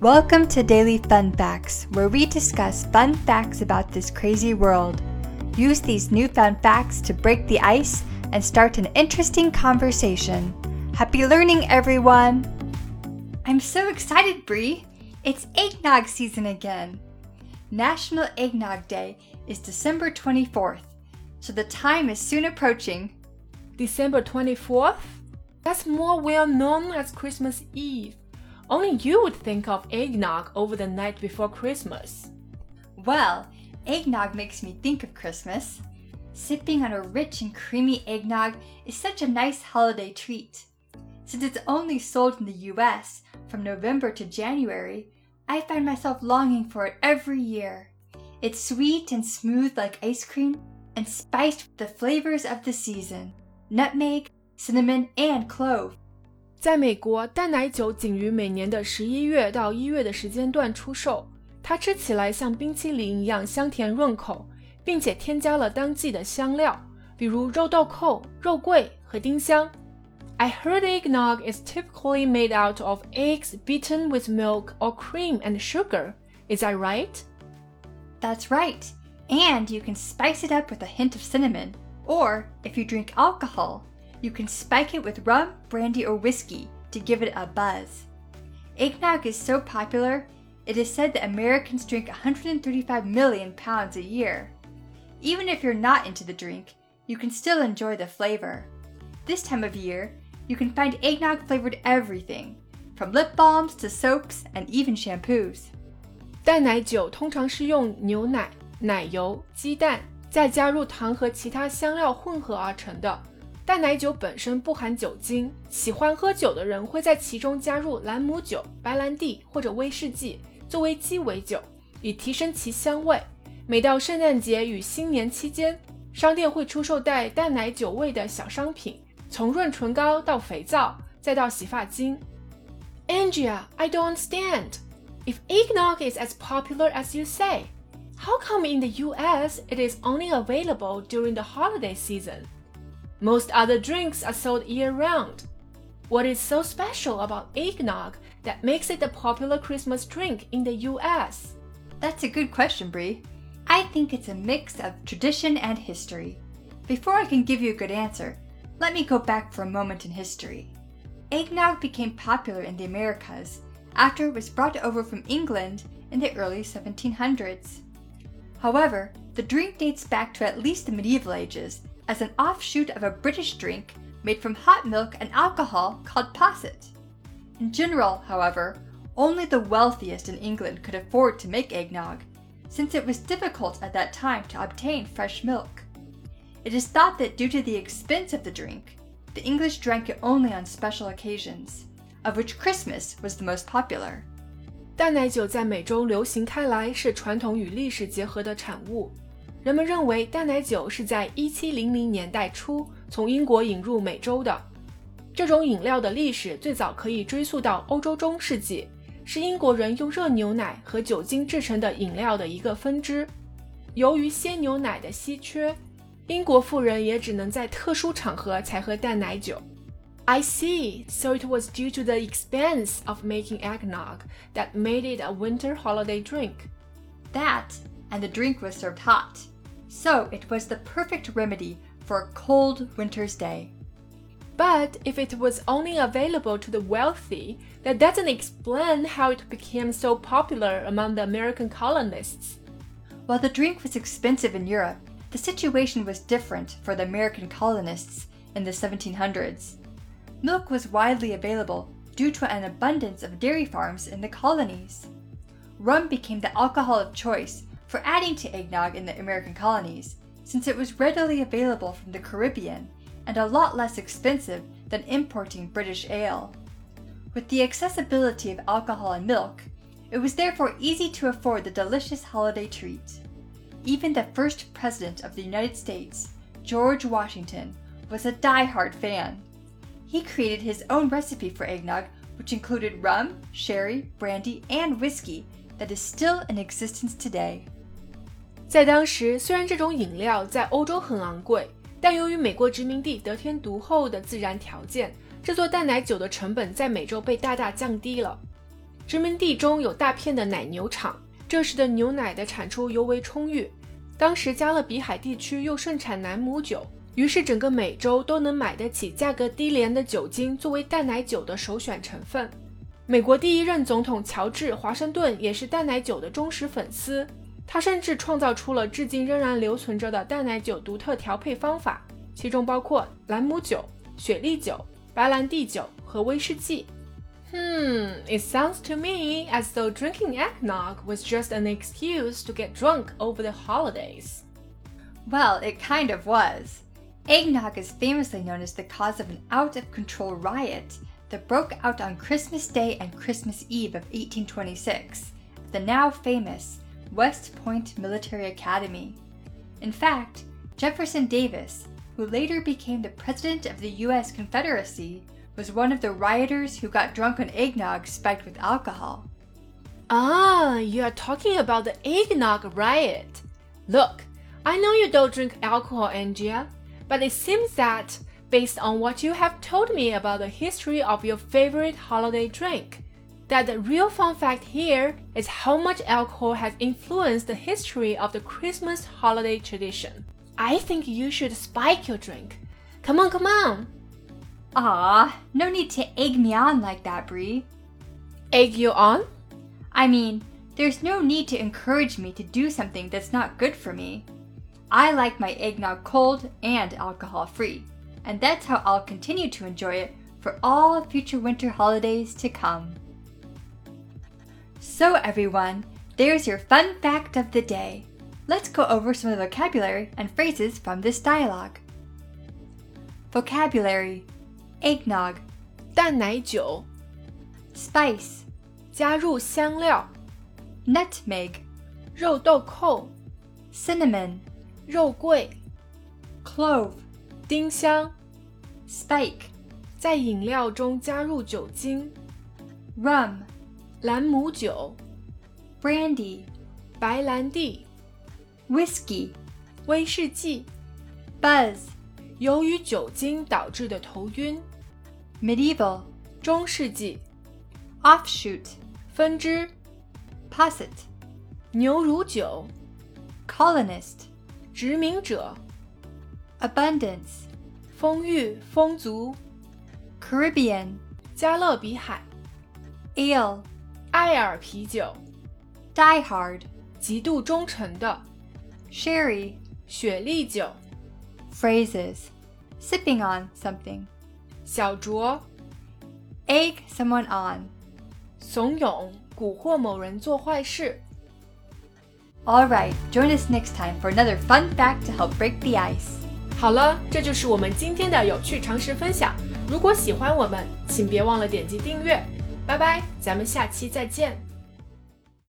Welcome to Daily Fun Facts, where we discuss fun facts about this crazy world. Use these newfound facts to break the ice and start an interesting conversation. Happy learning, everyone! I'm so excited, Bree! It's eggnog season again. National Eggnog Day is December 24th, so the time is soon approaching. December 24th? That's more well known as Christmas Eve. Only you would think of eggnog over the night before Christmas. Well, eggnog makes me think of Christmas. Sipping on a rich and creamy eggnog is such a nice holiday treat. Since it's only sold in the US from November to January, I find myself longing for it every year. It's sweet and smooth like ice cream and spiced with the flavors of the season nutmeg, cinnamon, and clove. 在美国，淡奶酒仅于每年的十一月到一月的时间段出售。它吃起来像冰淇淋一样香甜润口，并且添加了当季的香料，比如肉豆蔻、肉桂和丁香。I heard eggnog is typically made out of eggs beaten with milk or cream and sugar. Is that right? That's right. And you can spice it up with a hint of cinnamon. Or, if you drink alcohol, you can spike it with rum, brandy, or whiskey to give it a buzz. Eggnog is so popular, it is said that Americans drink 135 million pounds a year. Even if you're not into the drink, you can still enjoy the flavor. This time of year, you can find eggnog flavored everything, from lip balms to soaps and even shampoos. 淡奶酒通常是用牛奶、奶油、鸡蛋，再加入糖和其他香料混合而成的。 淡奶酒本身不含酒精，喜欢喝酒的人会在其中加入兰姆酒、白兰地或者威士忌作为鸡尾酒，以提升其香味。每到圣诞节与新年期间，商店会出售带淡奶酒味的小商品，从润唇膏到肥皂，再到洗发精。Andrea, I don't stand. If eggnog is as popular as you say, how come in the US it is only available during the holiday season? Most other drinks are sold year round. What is so special about eggnog that makes it a popular Christmas drink in the US? That's a good question, Brie. I think it's a mix of tradition and history. Before I can give you a good answer, let me go back for a moment in history. Eggnog became popular in the Americas after it was brought over from England in the early 1700s. However, the drink dates back to at least the medieval ages as an offshoot of a British drink made from hot milk and alcohol called posset. In general, however, only the wealthiest in England could afford to make eggnog, since it was difficult at that time to obtain fresh milk. It is thought that due to the expense of the drink, the English drank it only on special occasions, of which Christmas was the most popular. 淡奶酒在美洲流行开来是传统与历史结合的产物。 人们认为淡奶酒是在1700年代初从英国引入美洲的。这种饮料的历史最早可以追溯到欧洲中世纪，是英国人用热牛奶和酒精制成的饮料的一个分支。由于鲜牛奶的稀缺，英国富人也只能在特殊场合才喝淡奶酒。I see. So it was due to the expense of making eggnog that made it a winter holiday drink. That, and the drink was served hot so it was the perfect remedy for a cold winter's day. But if it was only available to the wealthy, that doesn't explain how it became so popular among the American colonists. While the drink was expensive in Europe, the situation was different for the American colonists in the 1700s. Milk was widely available due to an abundance of dairy farms in the colonies. Rum became the alcohol of choice for adding to eggnog in the American colonies, since it was readily available from the Caribbean and a lot less expensive than importing British ale. With the accessibility of alcohol and milk, it was therefore easy to afford the delicious holiday treat. Even the first president of the United States, George Washington, was a die-hard fan. He created his own recipe for eggnog, which included rum, sherry, brandy, and whiskey that is still in existence today. 在当时，虽然这种饮料在欧洲很昂贵，但由于美国殖民地得天独厚的自然条件，这座淡奶酒的成本在美洲被大大降低了。殖民地中有大片的奶牛场，这时的牛奶的产出尤为充裕。当时加勒比海地区又盛产南姆酒，于是整个美洲都能买得起价格低廉的酒精作为淡奶酒的首选成分。美国第一任总统乔治·华盛顿也是淡奶酒的忠实粉丝，他甚至创造出了至今仍然留存着的淡奶酒独特调配方法，其中包括兰姆酒、雪莉酒、白兰地酒和威士忌。Hmm, it sounds to me as though drinking eggnog was just an excuse to get drunk over the holidays. Well, it kind of was. Eggnog is famously known as the cause of an out of control riot that broke out on Christmas Day and Christmas Eve of 1826 at the now famous West Point Military Academy. In fact, Jefferson Davis, who later became the President of the U.S. Confederacy, was one of the rioters who got drunk on eggnog spiked with alcohol. Ah, you are talking about the eggnog riot. Look, I know you don't drink alcohol, Angia, but it seems that, based on what you have told me about the history of your favorite holiday drink, that the real fun fact here is how much alcohol has influenced the history of the Christmas holiday tradition. I think you should spike your drink. Come on, come on. Ah, no need to egg me on like that, Brie. Egg you on? I mean, there's no need to encourage me to do something that's not good for me. I like my eggnog cold and alcohol free, and that's how I'll continue to enjoy it for all future winter holidays to come. So, everyone, there's your fun fact of the day. Let's go over some of the vocabulary and phrases from this dialogue. Vocabulary Eggnog 淡奶酒 Spice 加入香料 Nutmeg 肉豆蔻 Cinnamon 肉桂 Clove 丁香 Spike 在饮料中加入酒精 Rum 兰姆酒 Brandy 白兰地 Whiskey 威士忌 Buzz 由于酒精导致的头晕 Medieval 中世纪 Offshoot 分支 Posset 牛乳酒 Colonist 殖民者 Abundance 丰裕丰足 Caribbean 加勒比海 Ale 艾尔啤酒 Die Hard 极度忠诚的 Sherry 雪莉酒 Phrases Sipping on something 小酌 Egg someone on 怂恿蛊惑某人做坏事 Alright, join us next time for another fun fact to help break the ice. 好了，这就是我们今天的有趣常识分享。如果喜欢我们，请别忘了点击订阅。 拜拜，咱们下期再见。